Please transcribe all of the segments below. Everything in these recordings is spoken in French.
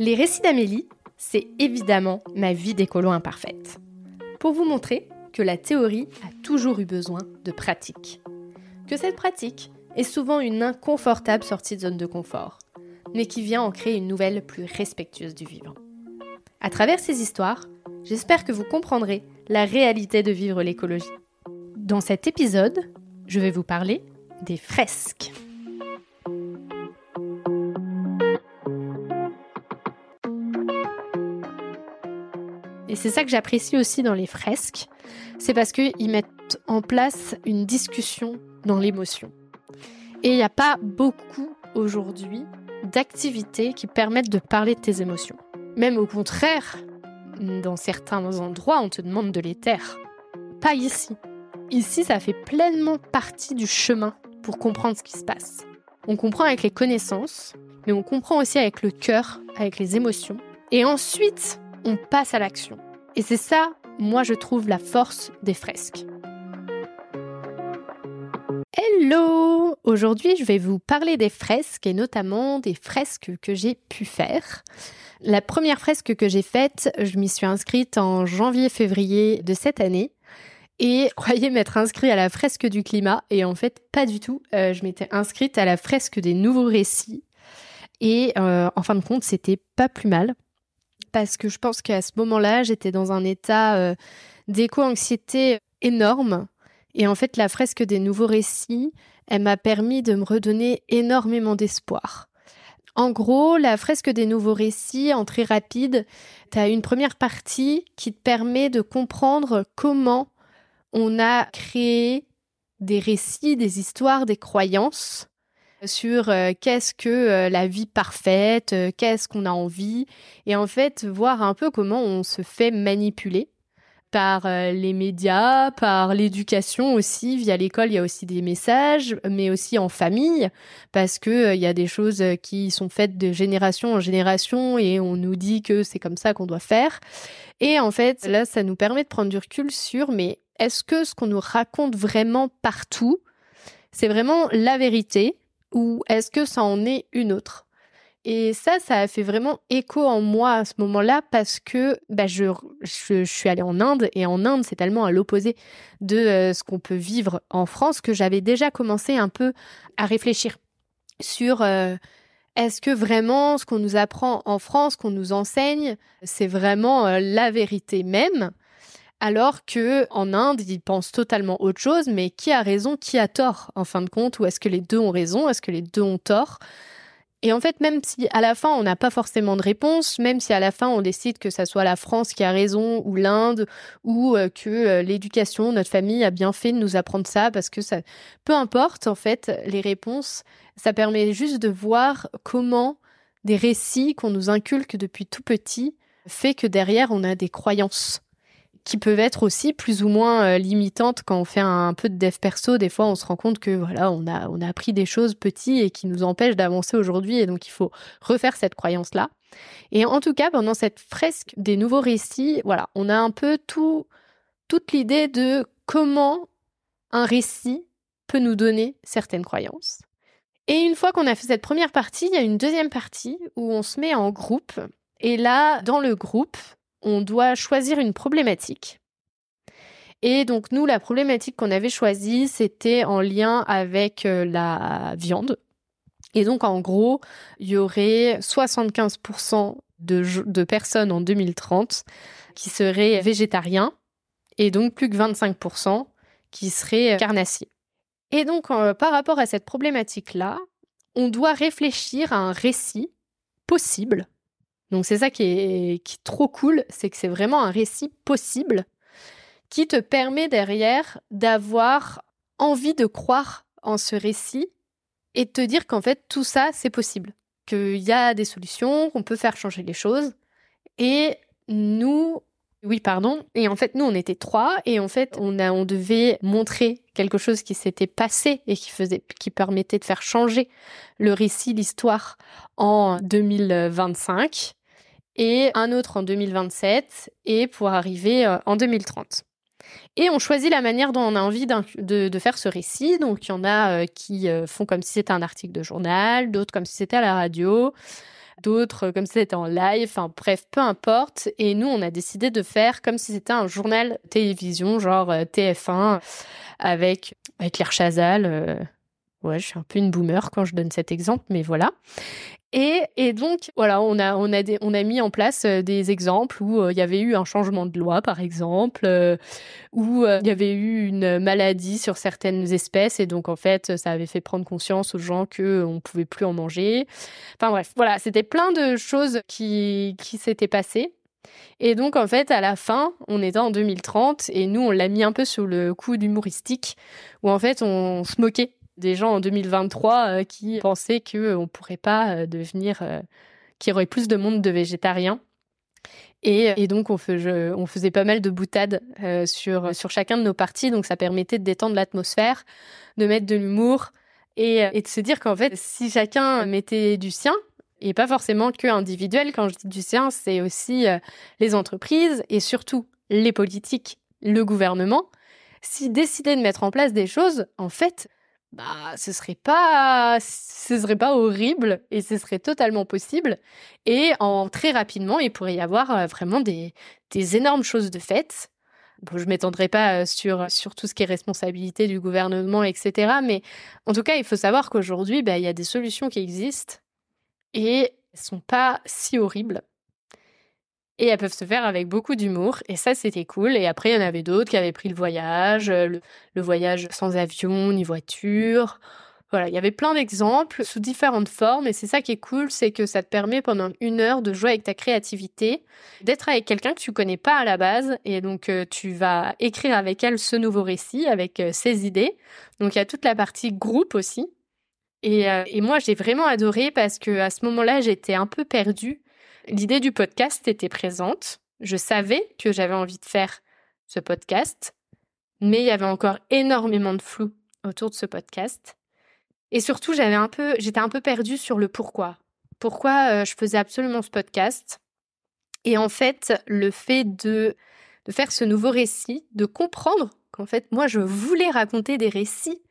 Les récits d'Amélie, c'est évidemment ma vie d'écolo imparfaite. Pour vous montrer que la théorie a toujours eu besoin de pratique. Que cette pratique est souvent une inconfortable sortie de zone de confort, mais qui vient en créer une nouvelle plus respectueuse du vivant. À travers ces histoires, j'espère que vous comprendrez la réalité de vivre l'écologie. Dans cet épisode, je vais vous parler des fresques. Et c'est ça que j'apprécie aussi dans les fresques, c'est parce qu'ils mettent en place une discussion dans l'émotion. Et il n'y a pas beaucoup aujourd'hui d'activités qui permettent de parler de tes émotions. Même au contraire, dans certains endroits, on te demande de les taire. Pas ici. Ici, ça fait pleinement partie du chemin pour comprendre ce qui se passe. On comprend avec les connaissances, mais on comprend aussi avec le cœur, avec les émotions. Et ensuite, on passe à l'action. Et c'est ça, moi, je trouve la force des fresques. Hello Aujourd'hui, je vais vous parler des fresques et notamment des fresques que j'ai pu faire. La première fresque que j'ai faite, je m'y suis inscrite en janvier-février de cette année. Et croyais m'être inscrite à la fresque du climat et en fait pas du tout. Euh, je m'étais inscrite à la fresque des nouveaux récits et euh, en fin de compte c'était pas plus mal parce que je pense qu'à ce moment-là j'étais dans un état euh, d'éco-anxiété énorme et en fait la fresque des nouveaux récits elle m'a permis de me redonner énormément d'espoir. En gros, la fresque des nouveaux récits, en très rapide, tu as une première partie qui te permet de comprendre comment on a créé des récits, des histoires, des croyances sur euh, qu'est-ce que euh, la vie parfaite, euh, qu'est-ce qu'on a envie, et en fait voir un peu comment on se fait manipuler par les médias, par l'éducation aussi. Via l'école, il y a aussi des messages, mais aussi en famille, parce que il y a des choses qui sont faites de génération en génération et on nous dit que c'est comme ça qu'on doit faire. Et en fait, là, ça nous permet de prendre du recul sur, mais est-ce que ce qu'on nous raconte vraiment partout, c'est vraiment la vérité? Ou est-ce que ça en est une autre? Et ça, ça a fait vraiment écho en moi à ce moment-là parce que bah, je, suis allée en Inde et en Inde, c'est tellement à l'opposé de euh, ce qu'on peut vivre en France que j'avais déjà commencé un peu à réfléchir sur... Euh, est-ce que vraiment ce qu'on nous apprend en France, qu'on nous enseigne, c'est vraiment euh, la vérité même alors que en Inde, ils pensent totalement autre chose, mais qui a raison, qui a tort en fin de compte, ou est-ce que les deux ont raison, est-ce que les deux ont tort? Et en fait, même si à la fin on n'a pas forcément de réponse, même si à la fin on décide que ça soit la France qui a raison ou l'Inde ou euh, que euh, l'éducation, notre famille a bien fait de nous apprendre ça parce que ça, peu importe en fait les réponses, ça permet juste de voir comment des récits qu'on nous inculque depuis tout petit fait que derrière on a des croyances qui peuvent être aussi plus ou moins euh, limitantes quand on fait un, peu de dev perso. Des fois, on se rend compte que voilà, on a on a appris des choses petites et qui nous empêchent d'avancer aujourd'hui, et donc il faut refaire cette croyance là. Et en tout cas, pendant cette fresque des nouveaux récits, voilà, on a un peu tout toute l'idée de comment un récit peut nous donner certaines croyances. Et une fois qu'on a fait cette première partie, il y a une deuxième partie où on se met en groupe. Et là, dans le groupe, on doit choisir une problématique. Et donc nous, la problématique qu'on avait choisie, c'était en lien avec euh, la viande. Et donc en gros, il y aurait 75% de, personnes en 2030 qui seraient végétariens et donc plus que 25% qui seraient carnassiers. Et donc euh, par rapport à cette problématique-là, on doit réfléchir à un récit possible donc c'est ça qui est, trop cool, c'est que c'est vraiment un récit possible qui te permet derrière d'avoir envie de croire en ce récit et de te dire qu'en fait tout ça c'est possible, qu'il y a des solutions, qu'on peut faire changer les choses. Et nous, oui, pardon. Et en fait, nous, on était trois, et en fait, on a, on devait montrer quelque chose qui s'était passé et qui faisait, qui permettait de faire changer le récit, l'histoire en 2025 et un autre en 2027 et pour arriver euh, en 2030. Et on choisit la manière dont on a envie de, faire ce récit. Donc il y en a euh, qui euh, font comme si c'était un article de journal, d'autres comme si c'était à la radio, d'autres comme si c'était en live, enfin bref, peu importe. Et nous, on a décidé de faire comme si c'était un journal télévision, genre TF1, avec, avec Claire Chazal. Ouais, je suis un peu une boomer quand je donne cet exemple, mais voilà. Et, donc, voilà, on a, on, a on a mis en place euh, des exemples où euh, il y avait eu un changement de loi, par exemple, euh, où il y avait eu une maladie sur certaines espèces, et donc, en fait, ça avait fait prendre conscience aux gens qu'on ne pouvait plus en manger. Enfin, bref, voilà, c'était plein de choses qui, qui s'étaient passées. Et donc, en fait, à la fin, on était en 2030, et nous, on l'a mis un peu sur le coup d'humoristique, où en fait, on se moquait des gens en 2023 euh, qui pensaient qu'on euh, ne pourrait pas euh, devenir, qu'il y aurait plus de monde de végétariens. Et, donc, on, faisait pas mal de boutades sur, chacun de nos parties. Donc, ça permettait de détendre l'atmosphère, de mettre de l'humour et, de se dire qu'en fait, si chacun mettait du sien, et pas forcément que individuel, quand je dis du sien, c'est aussi les entreprises et surtout les politiques, le gouvernement, s'ils décidaient de mettre en place des choses, en fait, bah ce serait pas ce serait pas horrible et ce serait totalement possible et en très rapidement il pourrait y avoir euh, vraiment des, des énormes choses de faites. Bon je m'étendrai pas euh, sur sur tout ce qui est responsabilité du gouvernement etc mais en tout cas il faut savoir qu'aujourd'hui bah, il y a des solutions qui existent et elles sont pas si horribles et elles peuvent se faire avec beaucoup d'humour. Et ça, c'était cool. Et après, il y en avait d'autres qui avaient pris le voyage, euh, le, voyage sans avion ni voiture. Voilà, il y avait plein d'exemples sous différentes formes. Et c'est ça qui est cool, c'est que ça te permet pendant une heure de jouer avec ta créativité, d'être avec quelqu'un que tu connais pas à la base. Et donc, euh, tu vas écrire avec elle ce nouveau récit, avec euh, ses idées. Donc, il y a toute la partie groupe aussi. Et, et moi, j'ai vraiment adoré parce que à ce moment-là, j'étais un peu perdue L'idée du podcast était présente. Je savais que j'avais envie de faire ce podcast, mais il y avait encore énormément de flou autour de ce podcast. Et surtout, j'avais un peu, j'étais un peu perdue sur le pourquoi. Pourquoi euh, je faisais absolument ce podcast? Et en fait, le fait de, de faire ce nouveau récit, de comprendre qu'en fait, moi, je voulais raconter des récits,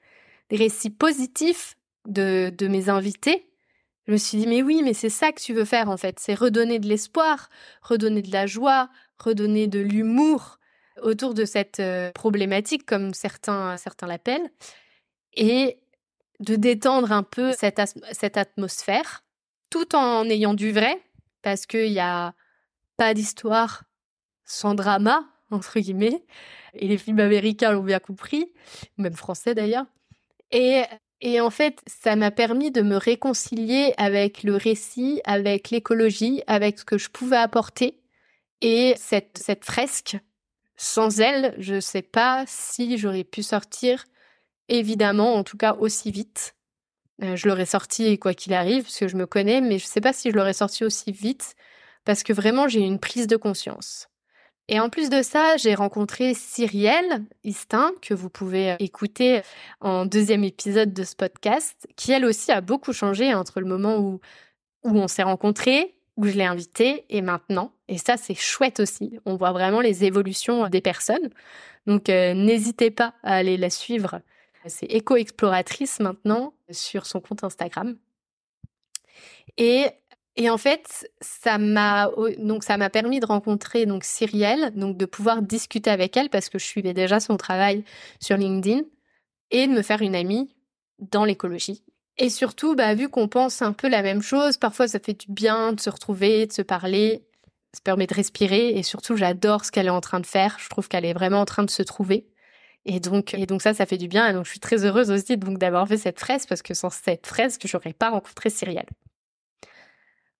des récits positifs de, de mes invités, je me suis dit, mais oui, mais c'est ça que tu veux faire en fait, c'est redonner de l'espoir, redonner de la joie, redonner de l'humour autour de cette euh, problématique, comme certains, certains l'appellent, et de détendre un peu cette, atmosphère, tout en ayant du vrai, parce qu'il n'y a pas d'histoire sans drama, entre guillemets, et les films américains l'ont bien compris, même français d'ailleurs. Et et en fait, ça m'a permis de me réconcilier avec le récit, avec l'écologie, avec ce que je pouvais apporter. Et cette, cette fresque, sans elle, je ne sais pas si j'aurais pu sortir, évidemment, en tout cas aussi vite. Euh, je l'aurais sorti quoi qu'il arrive, parce que je me connais, mais je ne sais pas si je l'aurais sorti aussi vite, parce que vraiment j'ai une prise de conscience. Et en plus de ça, j'ai rencontré Cyrielle Istin, que vous pouvez euh, écouter en deuxième épisode de ce podcast, qui elle aussi a beaucoup changé entre le moment où, où on s'est rencontrés, où je l'ai invitée, et maintenant. Et ça, c'est chouette aussi. On voit vraiment les évolutions des personnes. Donc, euh, n'hésitez pas à aller la suivre. C'est éco-exploratrice maintenant sur son compte Instagram. Et et en fait, ça m'a donc ça m'a permis de rencontrer donc Cyrielle, donc de pouvoir discuter avec elle parce que je suivais déjà son travail sur LinkedIn et de me faire une amie dans l'écologie. Et surtout, bah, vu qu'on pense un peu la même chose, parfois ça fait du bien de se retrouver, de se parler, ça permet de respirer et surtout j'adore ce qu'elle est en train de faire. Je trouve qu'elle est vraiment en train de se trouver. Et donc, et donc ça, ça fait du bien. Et donc, je suis très heureuse aussi d'avoir fait cette fresque parce que sans cette fresque, je n'aurais pas rencontré Cyrielle.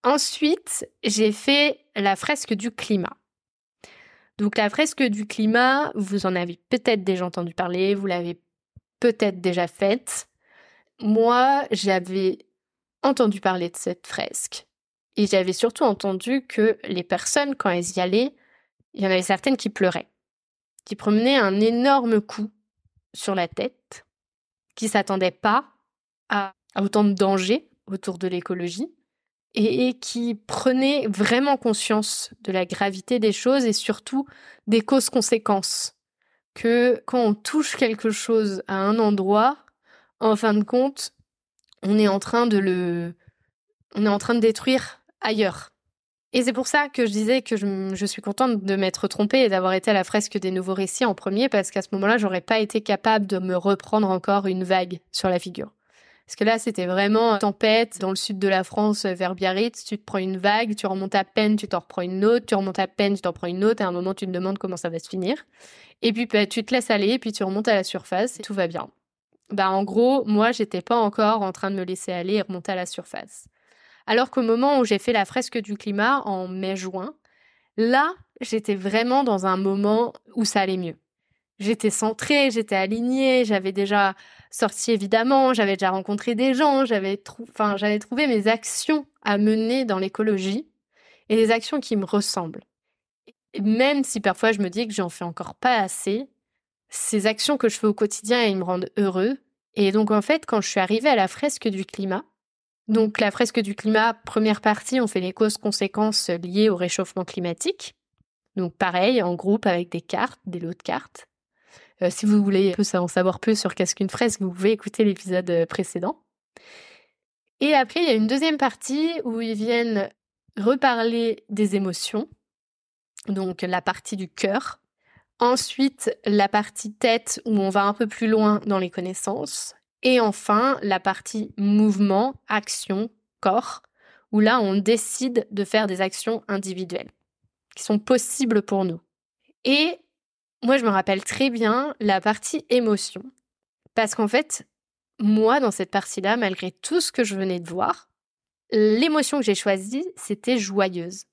Ensuite, j'ai fait la fresque du climat. Donc la fresque du climat, vous en avez peut-être déjà entendu parler, vous l'avez peut-être déjà faite. Moi, j'avais entendu parler de cette fresque. Et j'avais surtout entendu que les personnes, quand elles y allaient, il y en avait certaines qui pleuraient, qui promenaient un énorme coup sur la tête, qui s'attendaient pas à autant de dangers autour de l'écologie et qui prenait vraiment conscience de la gravité des choses et surtout des causes-conséquences. que quand on touche quelque chose à un endroit, en fin de compte, on est en train de le, on est en train de détruire ailleurs. Et c'est pour ça que je disais que je, suis contente de m'être trompée et d'avoir été à la fresque des nouveaux récits en premier, parce qu'à ce moment-là, j'aurais pas été capable de me reprendre encore une vague sur la figure. Parce que là, c'était vraiment tempête dans le sud de la France, vers Biarritz. Tu te prends une vague, tu remontes à peine, tu t'en reprends une autre, tu remontes à peine, tu t'en prends une autre. Et à un moment, tu te demandes comment ça va se finir. Et puis, bah, tu te laisses aller, et puis tu remontes à la surface et tout va bien. Bah, en gros, moi, j'étais pas encore en train de me laisser aller et remonter à la surface. Alors qu'au moment où j'ai fait la fresque du climat en mai-juin, là, j'étais vraiment dans un moment où ça allait mieux. J'étais centrée, j'étais alignée, j'avais déjà sorti évidemment, j'avais déjà rencontré des gens, j'avais trouvé mes actions à mener dans l'écologie et des actions qui me ressemblent. même si parfois je me dis que j'en fais encore pas assez, ces actions que je fais au quotidien, elles me rendent heureux. Et donc en fait, quand je suis arrivée à la fresque du climat, donc la fresque du climat, première partie, on fait les causes-conséquences liées au réchauffement climatique. Donc pareil, en groupe avec des cartes, des lots de cartes. Euh, si vous voulez en savoir plus sur qu'est-ce qu'une fresque, vous pouvez écouter l'épisode euh, précédent. Et après, il y a une deuxième partie où ils viennent reparler des émotions, donc la partie du cœur. Ensuite, la partie tête où on va un peu plus loin dans les connaissances. Et enfin, la partie mouvement, action, corps, où là, on décide de faire des actions individuelles qui sont possibles pour nous. Et moi, je me rappelle très bien la partie émotion. Parce qu'en fait, moi, dans cette partie-là, malgré tout ce que je venais de voir, l'émotion que j'ai choisie, c'était joyeuse.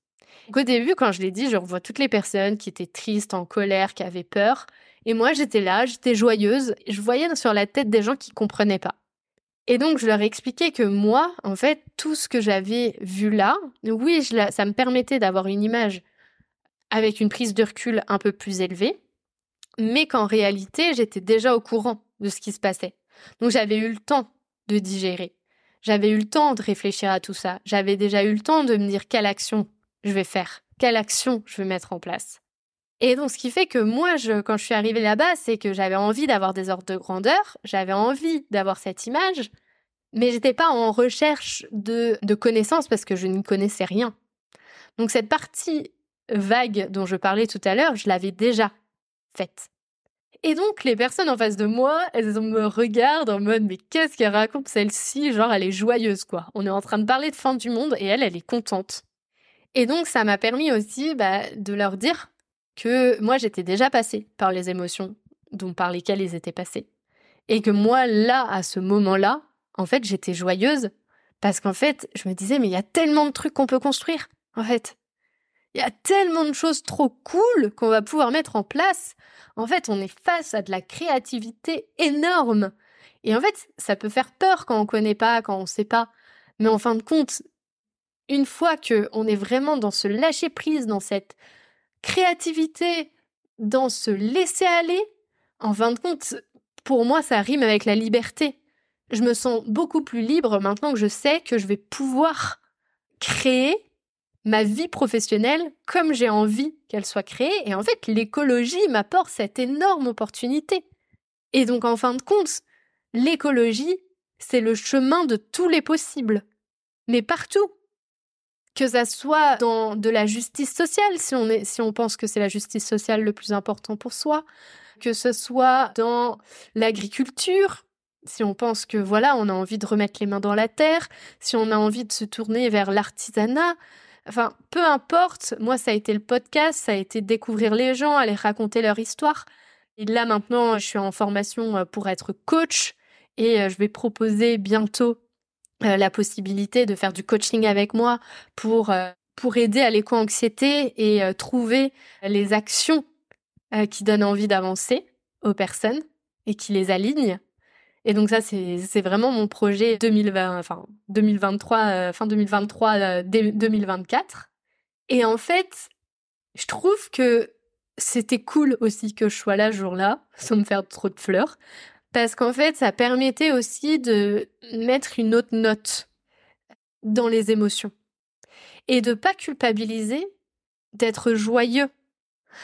Au début, quand je l'ai dit, je revois toutes les personnes qui étaient tristes, en colère, qui avaient peur. Et moi, j'étais là, j'étais joyeuse. Je voyais sur la tête des gens qui comprenaient pas. Et donc, je leur ai expliqué que moi, en fait, tout ce que j'avais vu là, oui, ça me permettait d'avoir une image avec une prise de recul un peu plus élevée, mais qu'en réalité, j'étais déjà au courant de ce qui se passait. Donc, j'avais eu le temps de digérer. J'avais eu le temps de réfléchir à tout ça. J'avais déjà eu le temps de me dire quelle action je vais faire, quelle action je vais mettre en place. Et donc, ce qui fait que moi, je, quand je suis arrivée là-bas, c'est que j'avais envie d'avoir des ordres de grandeur, j'avais envie d'avoir cette image, mais j'étais pas en recherche de, de connaissances parce que je n'y connaissais rien. Donc, cette partie vague dont je parlais tout à l'heure, je l'avais déjà faite. Et donc, les personnes en face de moi, elles me regardent en mode, mais qu'est-ce qu'elle raconte celle-ci? Genre, elle est joyeuse, quoi. On est en train de parler de fin du monde et elle, elle est contente. Et donc, ça m'a permis aussi bah, de leur dire que moi j'étais déjà passée par les émotions dont par lesquelles ils étaient passés. Et que moi, là, à ce moment-là, en fait, j'étais joyeuse parce qu'en fait, je me disais, mais il y a tellement de trucs qu'on peut construire, en fait. Il y a tellement de choses trop cool qu'on va pouvoir mettre en place. En fait, on est face à de la créativité énorme. Et en fait, ça peut faire peur quand on connaît pas, quand on sait pas. Mais en fin de compte, une fois que on est vraiment dans ce lâcher prise, dans cette créativité, dans ce laisser aller, en fin de compte, pour moi, ça rime avec la liberté. Je me sens beaucoup plus libre maintenant que je sais que je vais pouvoir créer ma vie professionnelle comme j'ai envie qu'elle soit créée. Et en fait, l'écologie m'apporte cette énorme opportunité. Et donc, en fin de compte, l'écologie, c'est le chemin de tous les possibles. Mais partout que ça soit dans de la justice sociale, si on, est, si on pense que c'est la justice sociale le plus important pour soi, que ce soit dans l'agriculture, si on pense que voilà, on a envie de remettre les mains dans la terre, si on a envie de se tourner vers l'artisanat, enfin, peu importe, moi ça a été le podcast, ça a été découvrir les gens, aller raconter leur histoire. Et là maintenant, je suis en formation euh, pour être coach et euh, je vais proposer bientôt euh, la possibilité de faire du coaching avec moi pour, pour aider à l'éco-anxiété et trouver les actions qui donnent envie d'avancer aux personnes et qui les alignent. Et donc ça, c'est vraiment mon projet 2020, enfin 2023, fin 2023, 2024. Et en fait, je trouve que c'était cool aussi que je sois là jour-là, sans me faire trop de fleurs, parce qu'en fait, ça permettait aussi de mettre une autre note dans les émotions et de pas culpabiliser, d'être joyeux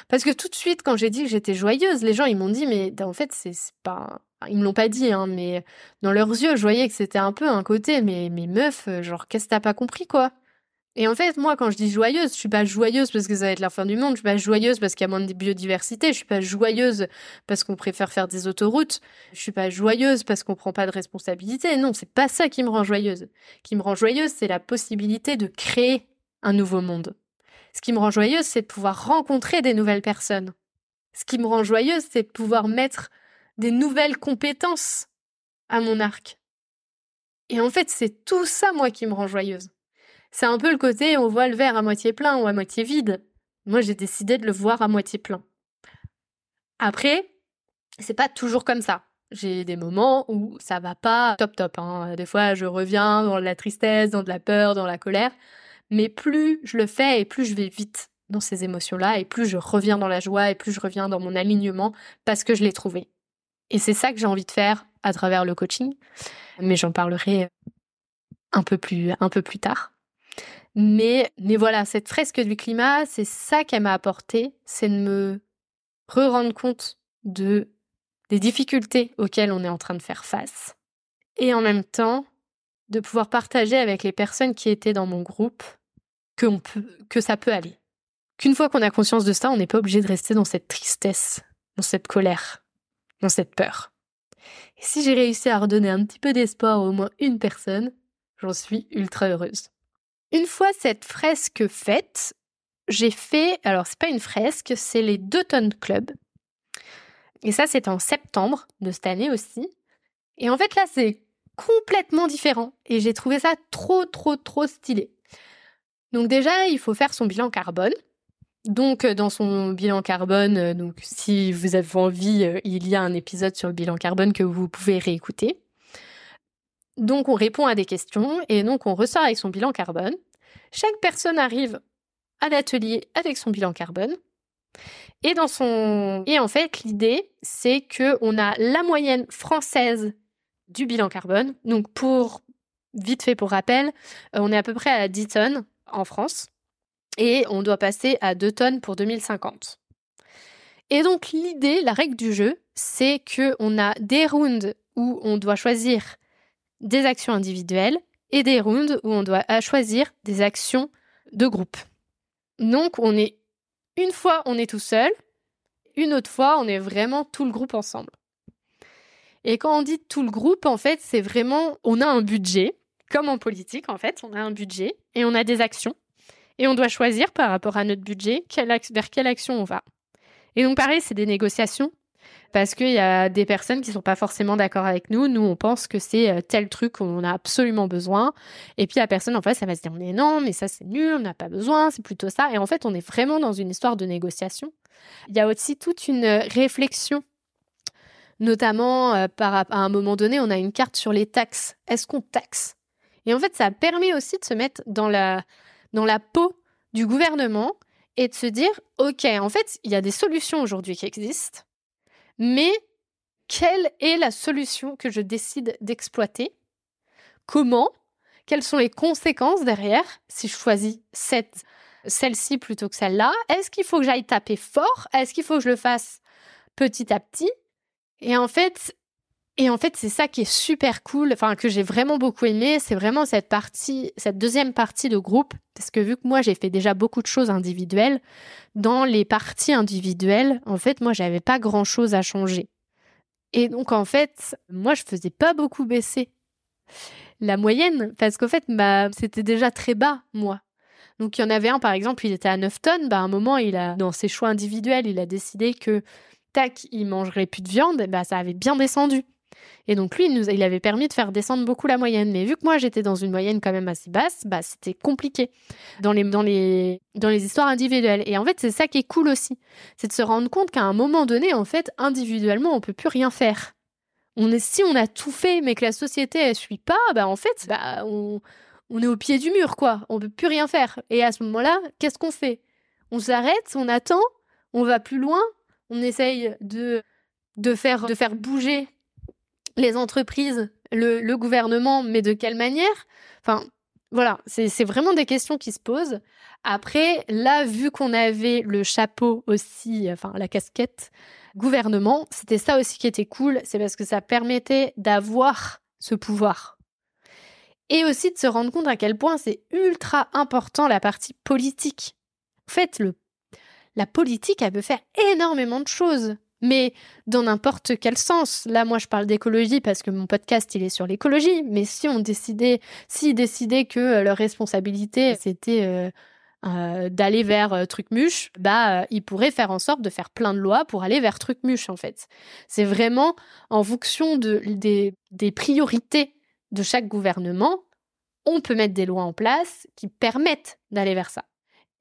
Parce que tout de suite, quand j'ai dit que j'étais joyeuse, les gens, ils m'ont dit, mais en fait, c'est pas... Ils me l'ont pas dit, hein, mais dans leurs yeux, je voyais que c'était un peu un côté, mais, mais meuf, genre, qu'est-ce que t'as pas compris, quoi? Et en fait, moi, quand je dis joyeuse, je suis pas joyeuse parce que ça va être la fin du monde, je suis pas joyeuse parce qu'il y a moins de biodiversité, je suis pas joyeuse parce qu'on préfère faire des autoroutes, je suis pas joyeuse parce qu'on prend pas de responsabilité. Non, c'est pas ça qui me rend joyeuse. Ce qui me rend joyeuse, c'est la possibilité de créer un nouveau monde. Ce qui me rend joyeuse, c'est de pouvoir rencontrer des nouvelles personnes. Ce qui me rend joyeuse, c'est de pouvoir mettre des nouvelles compétences à mon arc. Et en fait, c'est tout ça, moi, qui me rend joyeuse. C'est un peu le côté on voit le verre à moitié plein ou à moitié vide. Moi, j'ai décidé de le voir à moitié plein. Après, c'est pas toujours comme ça. J'ai des moments où ça va pas top top. Hein. Des fois, je reviens dans la tristesse, dans de la peur, dans la colère. Mais plus je le fais et plus je vais vite dans ces émotions-là et plus je reviens dans la joie et plus je reviens dans mon alignement parce que je l'ai trouvé. Et c'est ça que j'ai envie de faire à travers le coaching. Mais j'en parlerai un peu plus, un peu plus tard. Mais, mais voilà, cette fresque du climat, c'est ça qu'elle m'a apporté, c'est de me re-rendre compte de, des difficultés auxquelles on est en train de faire face. Et en même temps, de pouvoir partager avec les personnes qui étaient dans mon groupe que, peut, que ça peut aller. Qu'une fois qu'on a conscience de ça, on n'est pas obligé de rester dans cette tristesse, dans cette colère, dans cette peur. Si j'ai réussi à redonner un petit peu d'espoir à au moins une personne, j'en suis ultra heureuse. Une fois cette fresque faite, j'ai fait, alors c'est pas une fresque, c'est les deux tonnes club. Et ça, c'est en septembre de cette année aussi. Et en fait, là, c'est complètement différent. Et j'ai trouvé ça trop, trop, trop stylé. Donc déjà, il faut faire son bilan carbone. Donc euh, dans son bilan carbone, euh, donc si vous avez envie, euh, il y a un épisode sur le bilan carbone que vous pouvez réécouter. Donc on répond à des questions et donc on ressort avec son bilan carbone. Chaque personne arrive à l'atelier avec son bilan carbone. Et dans son et en fait, l'idée c'est que on a la moyenne française du bilan carbone. Donc pour vite fait pour rappel, on est à peu près à 10 tonnes en France et on doit passer à 2 tonnes pour 2050. Et donc l'idée, la règle du jeu, c'est que on a des rounds où on doit choisir des actions individuelles et des rounds où on doit choisir des actions de groupe. Donc on est une fois on est tout seul, une autre fois on est vraiment tout le groupe ensemble. Et quand on dit tout le groupe, en fait, c'est vraiment on a un budget, comme en politique en fait, on a un budget et on a des actions et on doit choisir par rapport à notre budget vers quelle action on va. Et donc pareil, c'est des négociations parce qu'il y a des personnes qui sont pas forcément d'accord avec nous. Nous, on pense que c'est euh, tel truc qu'on a absolument besoin. Et puis la personne en face, ça va se dire mais non, mais ça c'est nul, on n'a pas besoin, c'est plutôt ça. Et en fait, on est vraiment dans une histoire de négociation. Il y a aussi toute une réflexion notamment euh, par, à un moment donné, on a une carte sur les taxes. Est-ce qu'on taxe? Et en fait, ça permet aussi de se mettre dans la, dans la peau du gouvernement et de se dire, OK, en fait, il y a des solutions aujourd'hui qui existent. Mais quelle est la solution que je décide d'exploiter? Comment? Quelles sont les conséquences derrière? Si je choisis cette, celle-ci plutôt que celle-là Est-ce qu'il faut que j'aille taper fort? Est-ce qu'il faut que je le fasse petit à petit? Et en fait, et en fait, c'est ça qui est super cool, enfin que j'ai vraiment beaucoup aimé, c'est vraiment cette partie, cette deuxième partie de groupe, parce que vu que moi j'ai fait déjà beaucoup de choses individuelles, dans les parties individuelles, en fait, moi j'avais pas grand chose à changer. Et donc en fait, moi je faisais pas beaucoup baisser la moyenne, parce qu'en fait, bah, c'était déjà très bas, moi. Donc il y en avait un, par exemple, il était à 9 tonnes, bah, à un moment, il a, dans ses choix individuels, il a décidé que tac, il mangerait plus de viande, bah, ça avait bien descendu. Et donc lui, il, nous, il avait permis de faire descendre beaucoup la moyenne. Mais vu que moi, j'étais dans une moyenne quand même assez basse, bah, c'était compliqué dans les, dans, les, dans les histoires individuelles. Et en fait, c'est ça qui est cool aussi. C'est de se rendre compte qu'à un moment donné, en fait, individuellement, on peut plus rien faire. On est, si on a tout fait, mais que la société, elle suit pas, bah, en fait, bah, on, on est au pied du mur, quoi. On peut plus rien faire. Et à ce moment-là, qu'est-ce qu'on fait? On s'arrête, on attend, on va plus loin, on essaye de, de, faire, de faire bouger les entreprises, le, gouvernement, mais de quelle manière? Enfin, Voilà, c'est vraiment des questions qui se posent. Après, là, vu qu'on avait le chapeau aussi, enfin la casquette gouvernement, c'était ça aussi qui était cool, c'est parce que ça permettait d'avoir ce pouvoir. Et aussi de se rendre compte à quel point c'est ultra important la partie politique. En fait, le, la politique, elle peut faire énormément de choses mais dans n'importe quel sens. Là, moi, je parle d'écologie parce que mon podcast, il est sur l'écologie. Mais si on décidait, s'ils décidaient que euh, leur responsabilité, c'était euh, euh, d'aller vers Trucmuche, bah, ils pourraient faire en sorte de faire plein de lois pour aller vers Trucmuche, en fait. C'est vraiment en fonction de, des, des priorités de chaque gouvernement, on peut mettre des lois en place qui permettent d'aller vers ça.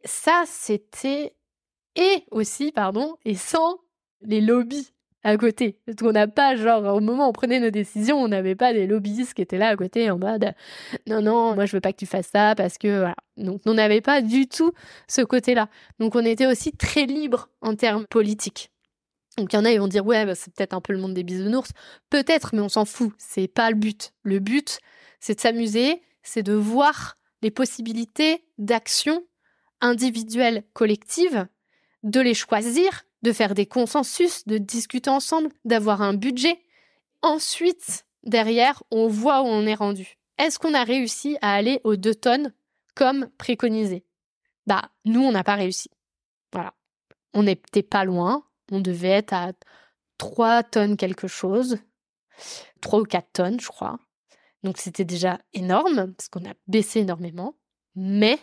Ça, c'était et aussi, pardon, et sans les lobbies à côté. Parce qu'on n'a pas, genre, au moment où on prenait nos décisions, on n'avait pas des lobbyistes qui étaient là à côté en mode non, non, moi je veux pas que tu fasses ça parce que voilà. Donc on n'avait pas du tout ce côté-là. Donc on était aussi très libre en termes politiques. Donc il y en a, ils vont dire ouais, bah, c'est peut-être un peu le monde des bisounours. Peut-être, mais on s'en fout. C'est pas le but. Le but, c'est de s'amuser, c'est de voir les possibilités d'action individuelles, collectives, de les choisir de faire des consensus, de discuter ensemble, d'avoir un budget. Ensuite, derrière, on voit où on est rendu. Est-ce qu'on a réussi à aller aux deux tonnes comme préconisé? Bah, nous, on n'a pas réussi. Voilà. On n'était pas loin. On devait être à 3 tonnes quelque chose. 3 ou 4 tonnes, je crois. Donc c'était déjà énorme, parce qu'on a baissé énormément. Mais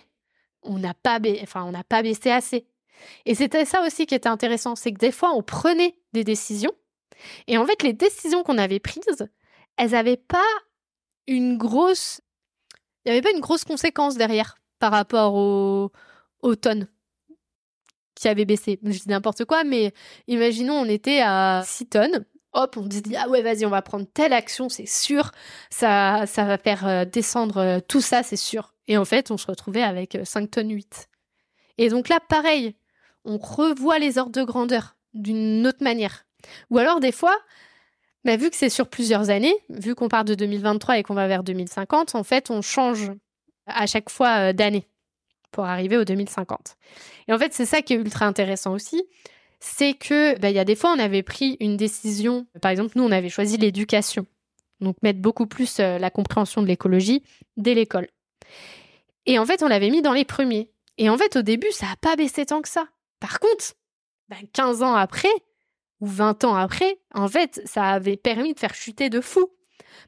on n'a pas, enfin, on pas baissé assez. Et c'était ça aussi qui était intéressant, c'est que des fois, on prenait des décisions, et en fait, les décisions qu'on avait prises, elles n'avaient pas une grosse... Il avait pas une grosse conséquence derrière par rapport aux, aux tonnes qui avaient baissé. Je dis n'importe quoi, mais imaginons, on était à 6 tonnes. Hop, on se dit, ah ouais, vas-y, on va prendre telle action, c'est sûr. Ça, ça va faire euh, descendre euh, tout ça, c'est sûr. Et en fait, on se retrouvait avec 5 euh, tonnes 8. Et donc là, pareil, on revoit les ordres de grandeur d'une autre manière. Ou alors des fois, bah, vu que c'est sur plusieurs années, vu qu'on part de 2023 et qu'on va vers 2050, en fait, on change à chaque fois euh, d'année pour arriver au 2050. Et en fait, c'est ça qui est ultra intéressant aussi, c'est que bah, il y a des fois, on avait pris une décision. Par exemple, nous, on avait choisi l'éducation, donc mettre beaucoup plus euh, la compréhension de l'écologie dès l'école. Et en fait, on l'avait mis dans les premiers. Et en fait, au début, ça n'a pas baissé tant que ça. Par contre, 15 ben, ans après, ou 20 ans après, en fait, ça avait permis de faire chuter de fou.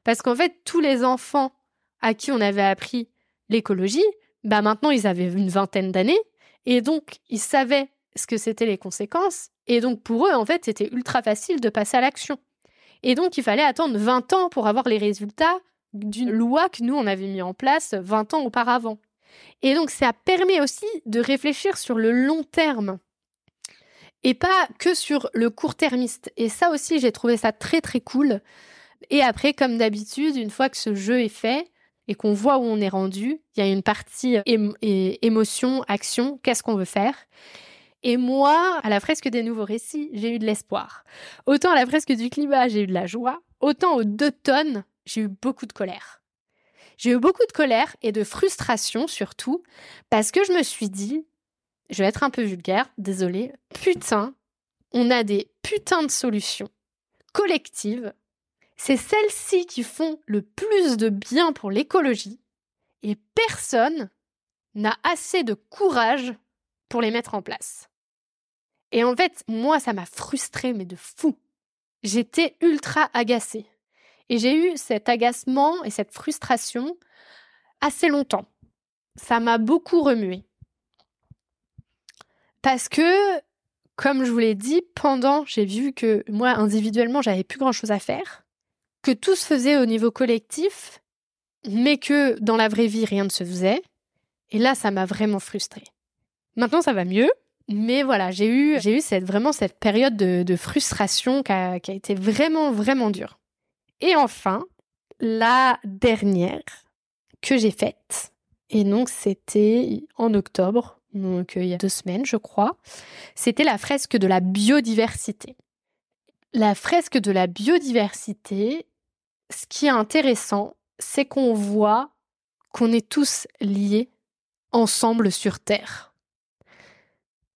Parce qu'en fait, tous les enfants à qui on avait appris l'écologie, bah maintenant ils avaient une vingtaine d'années, et donc ils savaient ce que c'était les conséquences, et donc pour eux, en fait, c'était ultra facile de passer à l'action. Et donc il fallait attendre 20 ans pour avoir les résultats d'une loi que nous, on avait mis en place 20 ans auparavant. Et donc ça permet aussi de réfléchir sur le long terme et pas que sur le court-termiste. Et ça aussi, j'ai trouvé ça très très cool. Et après, comme d'habitude, une fois que ce jeu est fait et qu'on voit où on est rendu, il y a une partie émotion, action, qu'est-ce qu'on veut faire? Et moi, à la fresque des nouveaux récits, j'ai eu de l'espoir. Autant à la fresque du climat, j'ai eu de la joie, autant aux deux tonnes, j'ai eu beaucoup de colère. J'ai eu beaucoup de colère et de frustration surtout, parce que je me suis dit, je vais être un peu vulgaire, désolé, putain, on a des putains de solutions collectives. C'est celles-ci qui font le plus de bien pour l'écologie et personne n'a assez de courage pour les mettre en place. Et en fait, moi, ça m'a frustrée, mais de fou. J'étais ultra agacée. Et j'ai eu cet agacement et cette frustration assez longtemps. Ça m'a beaucoup remué. Parce que, comme je vous l'ai dit, pendant, j'ai vu que moi, individuellement, j'avais plus grand chose à faire, que tout se faisait au niveau collectif, mais que dans la vraie vie, rien ne se faisait. Et là, ça m'a vraiment frustrée. Maintenant, ça va mieux. Mais voilà, j'ai eu, j'ai eu cette, vraiment cette période de, frustration qui a, qui a été vraiment, vraiment dure. Et enfin, la dernière que j'ai faite, et donc c'était en octobre, donc euh, il y a deux semaines, je crois. C'était la fresque de la biodiversité. La fresque de la biodiversité, ce qui est intéressant, c'est qu'on voit qu'on est tous liés ensemble sur Terre.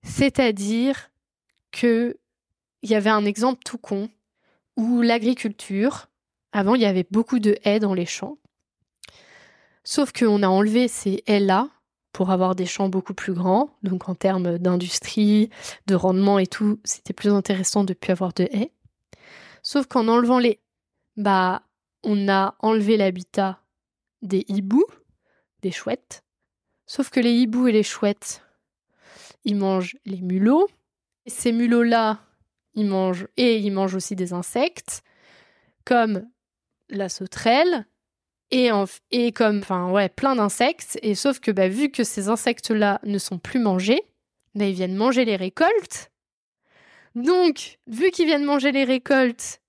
C'est-à-dire que il y avait un exemple tout con où l'agriculture, avant il y avait beaucoup de haies dans les champs, sauf qu'on a enlevé ces haies-là pour avoir des champs beaucoup plus grands, donc en termes d'industrie, de rendement et tout, c'était plus intéressant de plus avoir de haies. Sauf qu'en enlevant les, bah, on a enlevé l'habitat des hiboux, des chouettes. Sauf que les hiboux et les chouettes, ils mangent les mulots. Ces mulots-là, ils mangent et ils mangent aussi des insectes comme la sauterelle et, et comme enfin ouais plein d'insectes. Et sauf que bah, vu que ces insectes là ne sont plus mangés bah, ils viennent manger les récoltes. Donc vu qu'ils viennent manger les récoltes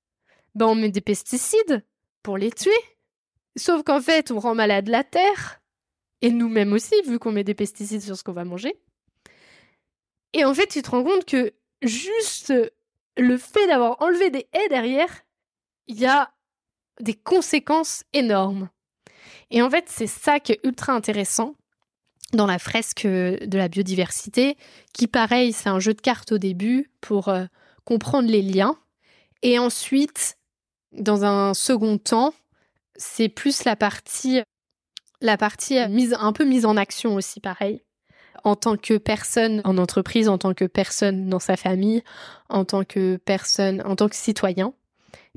bah, on met des pesticides pour les tuer. Sauf qu'en fait on rend malade la terre. Et nous-mêmes aussi vu qu'on met des pesticides sur ce qu'on va manger. Et en fait tu te rends compte que juste le fait d'avoir enlevé des haies derrière, il y a des conséquences énormes. Et en fait, c'est ça qui est ultra intéressant dans la fresque de la biodiversité, qui pareil, c'est un jeu de cartes au début pour euh, comprendre les liens. Et ensuite, dans un second temps, c'est plus la partie, la partie mise, un peu mise en action aussi, pareil en tant que personne en entreprise, en tant que personne dans sa famille, en tant que personne, en tant que citoyen.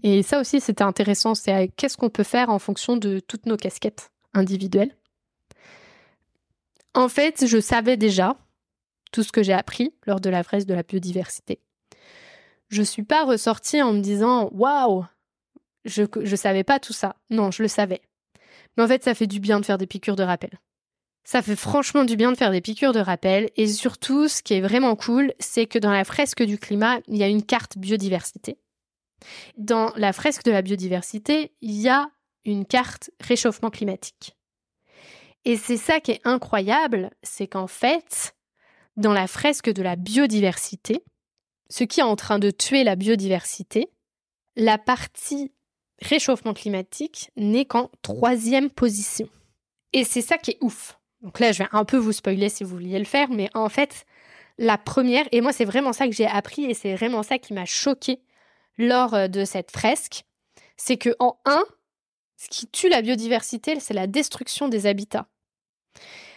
Et ça aussi, c'était intéressant. C'est euh, qu'est-ce qu'on peut faire en fonction de toutes nos casquettes individuelles? En fait, je savais déjà tout ce que j'ai appris lors de la fresque de la biodiversité. Je ne suis pas ressortie en me disant waouh, je ne savais pas tout ça. Non, je le savais. Mais en fait, ça fait du bien de faire des piqûres de rappel. Ça fait franchement du bien de faire des piqûres de rappel et surtout ce qui est vraiment cool, c'est que dans la fresque du climat, il y a une carte biodiversité. Dans la fresque de la biodiversité, il y a une carte réchauffement climatique. Et c'est ça qui est incroyable, c'est qu'en fait, dans la fresque de la biodiversité, ce qui est en train de tuer la biodiversité, la partie réchauffement climatique n'est qu'en troisième position. Et c'est ça qui est ouf. Donc là, je vais un peu vous spoiler si vous vouliez le faire, mais en fait, la première, et moi c'est vraiment ça que j'ai appris et c'est vraiment ça qui m'a choqué lors euh, de cette fresque, c'est que en un, ce qui tue la biodiversité, c'est la destruction des habitats.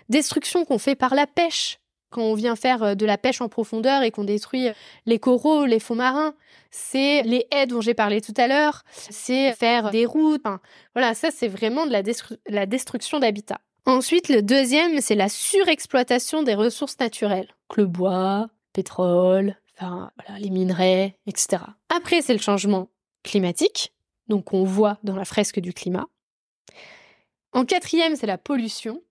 Destruction qu'on fait par la pêche, quand on vient faire euh, de la pêche en profondeur et qu'on détruit les coraux, les fonds marins, c'est les haies dont j'ai parlé tout à l'heure, c'est faire des routes. voilà, ça c'est vraiment de la, la destruction d'habitats. Ensuite, le deuxième, c'est la surexploitation des ressources naturelles. le bois, pétrole, les minerais, etc. Après, c'est le changement climatique, donc on voit dans la fresque du climat. En quatrième, c'est la pollution.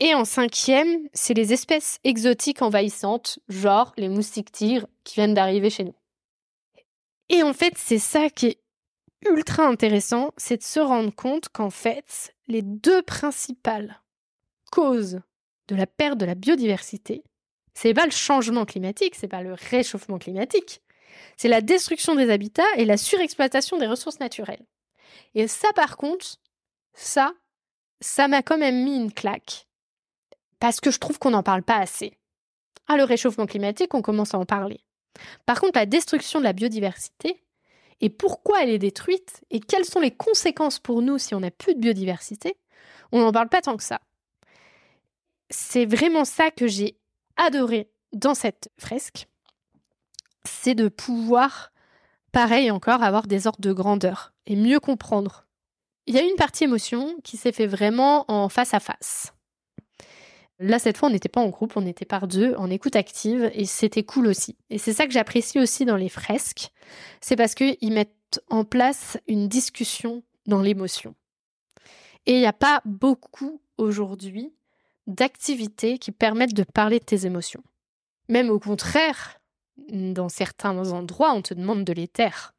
Et en cinquième, c'est les espèces exotiques envahissantes, genre les moustiques tigres qui viennent d'arriver chez nous. Et en fait, c'est ça qui est ultra intéressant, c'est de se rendre compte qu'en fait, les deux principales causes de la perte de la biodiversité, c'est pas le changement climatique, c'est pas le réchauffement climatique, c'est la destruction des habitats et la surexploitation des ressources naturelles. Et ça, par contre, ça, ça m'a quand même mis une claque. Parce que je trouve qu'on n'en parle pas assez. Ah, le réchauffement climatique, on commence à en parler. Par contre, la destruction de la biodiversité, et pourquoi elle est détruite et quelles sont les conséquences pour nous si on n'a plus de biodiversité, on n'en parle pas tant que ça. C'est vraiment ça que j'ai adoré dans cette fresque, c'est de pouvoir, pareil encore, avoir des ordres de grandeur et mieux comprendre. Il y a une partie émotion qui s'est fait vraiment en face à face. Là, cette fois, on n'était pas en groupe, on était par deux, en écoute active, et c'était cool aussi. Et c'est ça que j'apprécie aussi dans les fresques, c'est parce qu'ils mettent en place une discussion dans l'émotion. Et il n'y a pas beaucoup aujourd'hui d'activités qui permettent de parler de tes émotions. Même au contraire, dans certains endroits, on te demande de les taire.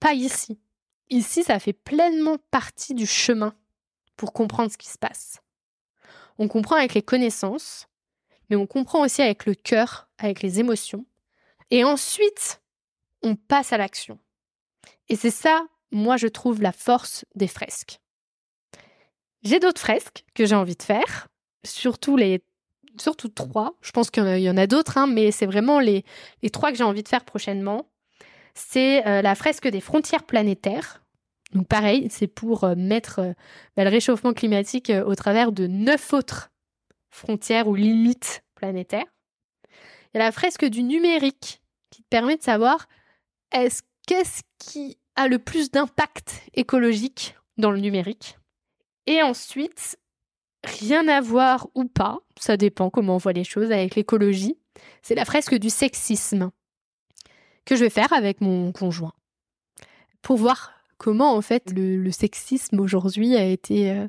Pas ici. Ici, ça fait pleinement partie du chemin pour comprendre ce qui se passe. On comprend avec les connaissances, mais on comprend aussi avec le cœur, avec les émotions. Et ensuite, on passe à l'action. Et c'est ça, moi, je trouve la force des fresques. J'ai d'autres fresques que j'ai envie de faire, surtout les surtout trois. Je pense qu'il y en a, d'autres, hein, mais c'est vraiment les, les trois que j'ai envie de faire prochainement. C'est euh, la fresque des frontières planétaires. Donc pareil, c'est pour euh, mettre euh, bah, le réchauffement climatique au travers de neuf autres frontières ou limites planétaires. Il y a la fresque du numérique qui te permet de savoir est-ce qu'est-ce qui a le plus d'impact écologique dans le numérique? Et ensuite, rien à voir ou pas, ça dépend comment on voit les choses avec l'écologie, c'est la fresque du sexisme que je vais faire avec mon conjoint pour voir comment en fait le, sexisme aujourd'hui a été, euh,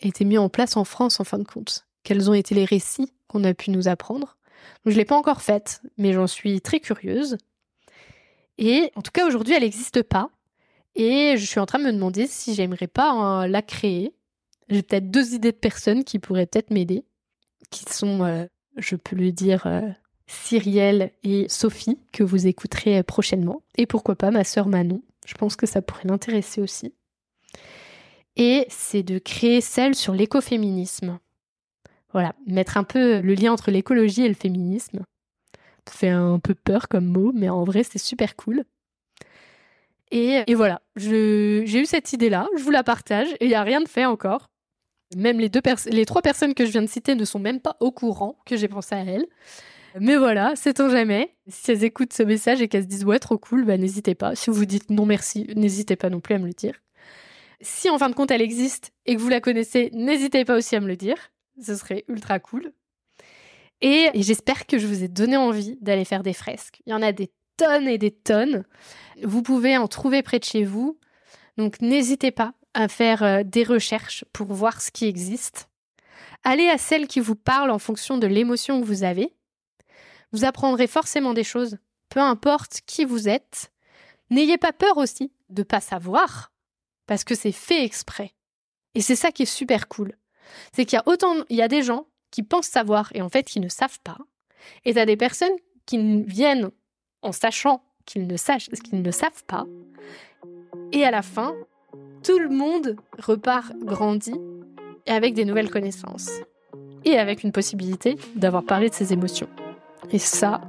été mis en place en France en fin de compte. Quels ont été les récits qu'on a pu nous apprendre. je ne l'ai pas encore faite, mais j'en suis très curieuse. Et en tout cas aujourd'hui elle n'existe pas. Et je suis en train de me demander si j'aimerais pas hein, la créer j'ai peut-être deux idées de personnes qui pourraient peut-être m'aider, qui sont, euh, je peux le dire, euh, Cyrielle et Sophie, que vous écouterez prochainement. Et pourquoi pas ma sœur Manon. Je pense que ça pourrait l'intéresser aussi. Et c'est de créer celle sur l'écoféminisme. Voilà, mettre un peu le lien entre l'écologie et le féminisme. Ça fait un peu peur comme mot, mais en vrai, c'est super cool. Et, et voilà, j'ai eu cette idée-là, je vous la partage, et il n'y a rien de fait encore. Même les, deux les trois personnes que je viens de citer ne sont même pas au courant que j'ai pensé à elles. Mais voilà, sait-on jamais. Si elles écoutent ce message et qu'elles se disent ouais, trop cool, bah, n'hésitez pas. Si vous vous dites non merci, n'hésitez pas non plus à me le dire. Si en fin de compte elle existe et que vous la connaissez, n'hésitez pas aussi à me le dire. Ce serait ultra cool. Et, et j'espère que je vous ai donné envie d'aller faire des fresques. Il y en a des tonnes et des tonnes. Vous pouvez en trouver près de chez vous. Donc n'hésitez pas à faire euh, des recherches pour voir ce qui existe. Allez à celle qui vous parle en fonction de l'émotion que vous avez. Vous apprendrez forcément des choses, peu importe qui vous êtes. N'ayez pas peur aussi de pas savoir, parce que c'est fait exprès. Et c'est ça qui est super cool. C'est qu'il y a autant, il y a des gens qui pensent savoir et en fait qui ne savent pas. Et a des personnes qui viennent en sachant qu'ils ne, sachent, qu'ils ne savent pas. Et à la fin, tout le monde repart grandi avec des nouvelles connaissances. Et avec une possibilité d'avoir parlé de ses émotions. Et ça,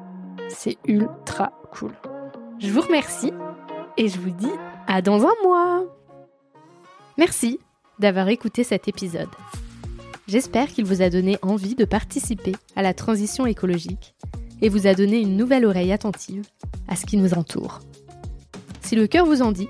c'est ultra cool. Je vous remercie et je vous dis à dans un mois. Merci d'avoir écouté cet épisode. J'espère qu'il vous a donné envie de participer à la transition écologique et vous a donné une nouvelle oreille attentive à ce qui nous entoure. Si le cœur vous en dit,